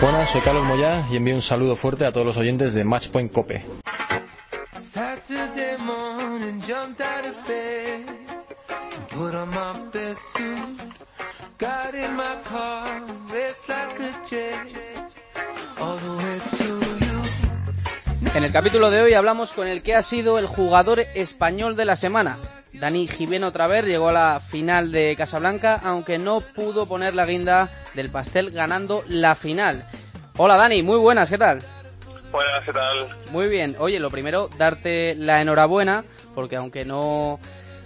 Buenas, soy Carlos Moyá y envío un saludo fuerte a todos los oyentes de Matchpoint Cope. En el capítulo de hoy hablamos con el que ha sido el jugador español de la semana. Dani Jimeno otra vez llegó a la final de Casablanca, aunque no pudo poner la guinda del pastel ganando la final. Hola Dani, muy buenas, ¿qué tal? Buenas, ¿qué tal? Muy bien. Oye, lo primero, darte la enhorabuena, porque aunque no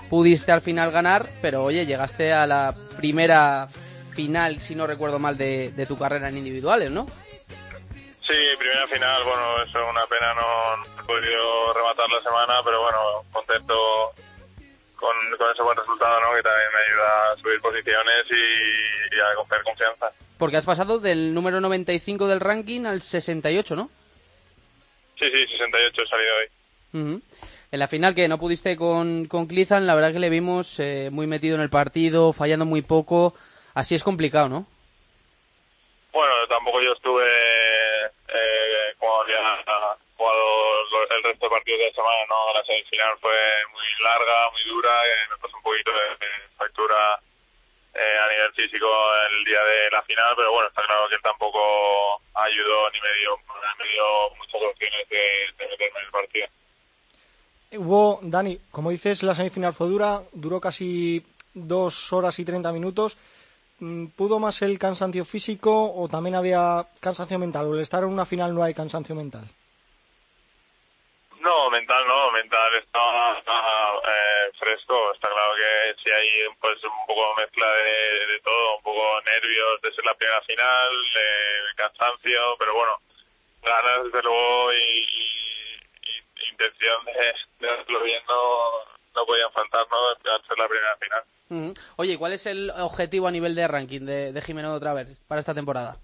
pudiste al final ganar, pero oye, llegaste a la primera final, si no recuerdo mal, de, de tu carrera en individuales, ¿no? Sí, primera final, bueno, eso es una pena, no he podido rematar la semana, pero bueno, contento con, con ese buen resultado, ¿no? Que también me ayuda a subir posiciones y, y a coger confianza. Porque has pasado del número 95 del ranking al 68, ¿no? Sí, sí, 68 he salido hoy. Ujú. En la final que no pudiste con, con Clizan, la verdad que le vimos eh, muy metido en el partido, fallando muy poco. Así es complicado, ¿no? Bueno, tampoco yo estuve eh, como había jugado el resto de partidos de la semana, ¿no? La semifinal fue muy larga, muy dura, eh, me pasó un poquito de, factura eh, a nivel físico el día de la final, pero bueno, está claro que tampoco ayudó ni me dio, me dio muchas opciones de, de meterme en el partido. Hubo, Dani, como dices, la semifinal fue dura, duró casi dos horas y treinta minutos. Mm, ¿Pudo más el cansancio físico o también había cansancio mental? ¿O el estar en una final no hay cansancio mental? No, mental no, mental está, está, eh, fresco. Está claro que si hay pues un poco mezcla de, de todo, un poco nervios de ser la primera final, eh, cansancio, pero bueno, ganas desde luego y, y- y intención de, de hacerlo bien no, no podían faltar, ¿no? Al ser la primera final. Oye, ¿y ¿cuál es el objetivo a nivel de ranking de, de Jimeno otra vez para esta temporada?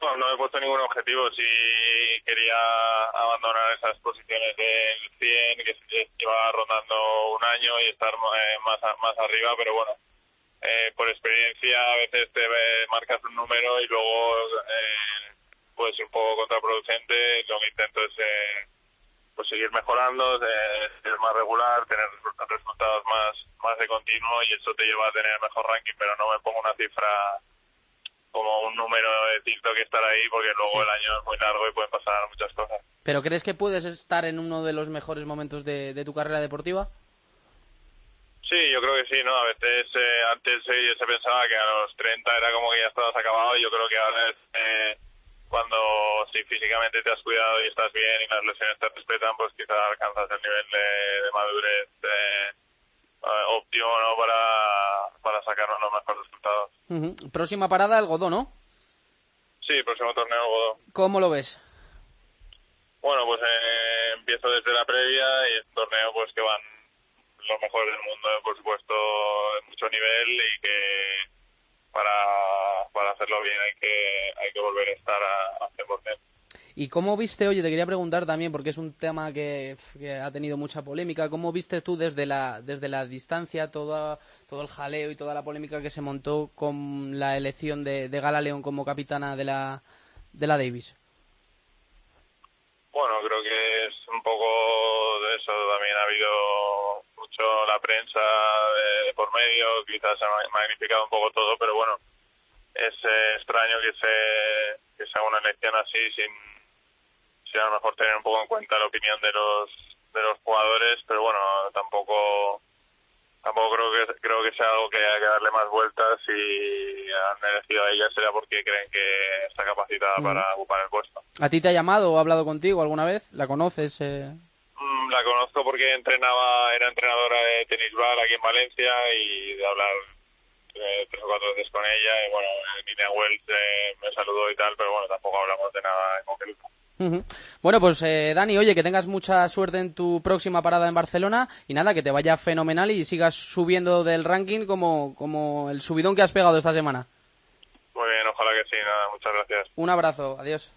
No, no he puesto ningún objetivo. Si quería abandonar esas posiciones del 100, que se lleva rondando un año y estar eh, más, más arriba, pero bueno, eh, por experiencia a veces te marcas un número y luego eh, puede ser un poco contraproducente. Lo que intento es eh, pues seguir mejorando, ser más regular, tener resu- resultados más, más de continuo y eso te lleva a tener mejor ranking, pero no me pongo una cifra como un número de TikTok que estar ahí porque luego Sí. el año es muy largo y pueden pasar muchas cosas. ¿Pero crees que puedes estar en uno de los mejores momentos de, de tu carrera deportiva? Sí, yo creo que sí, ¿no? A veces eh, antes eh, se pensaba que a los 30 era como que ya estabas acabado y yo creo que ahora es eh, cuando si físicamente te has cuidado y estás bien y las lesiones te respetan, pues quizás alcanzas el nivel de, de madurez eh, eh, óptimo, ¿no? Para, para sacar los mejores Próxima parada, el Godó, ¿no? Sí, próximo torneo Godó. ¿Cómo lo ves? Bueno, pues eh, empiezo desde la previa y es un torneo pues que van los mejores del mundo, por supuesto, de mucho nivel y que para, para hacerlo bien hay que hay que volver a estar a, a 100%. ¿Y cómo viste, oye, te quería preguntar también, porque es un tema que, ha tenido mucha polémica, ¿cómo viste tú desde la, desde la distancia toda, todo el jaleo y toda la polémica que se montó con la elección de, de Gala León como capitana de la, de la Davis? Bueno, creo que es un poco de eso. También ha habido mucho la prensa de, por medio, quizás se ha ma- magnificado un poco todo, pero bueno, es eh, extraño que se, que sea una elección así sin, sin a lo mejor tener un poco en cuenta la opinión de los de los jugadores, pero bueno, tampoco tampoco creo que creo que sea algo que haya que darle más vueltas y han elegido a ella será porque creen que está capacitada Ujú. para ocupar el puesto. ¿A ti te ha llamado o ha hablado contigo alguna vez? ¿La conoces? eh? Mm, La conozco porque entrenaba, era entrenadora de tenis ball aquí en Valencia y de hablar eh, tres o cuatro veces con ella y bueno, Nina Wells eh, me saludó y tal, pero bueno, tampoco hablamos de nada en concreto. Bueno, pues eh, Dani, oye, que tengas mucha suerte en tu próxima parada en Barcelona y nada, que te vaya fenomenal y sigas subiendo del ranking como, como el subidón que has pegado esta semana. Muy bien, ojalá que sí, nada, muchas gracias. Un abrazo, adiós.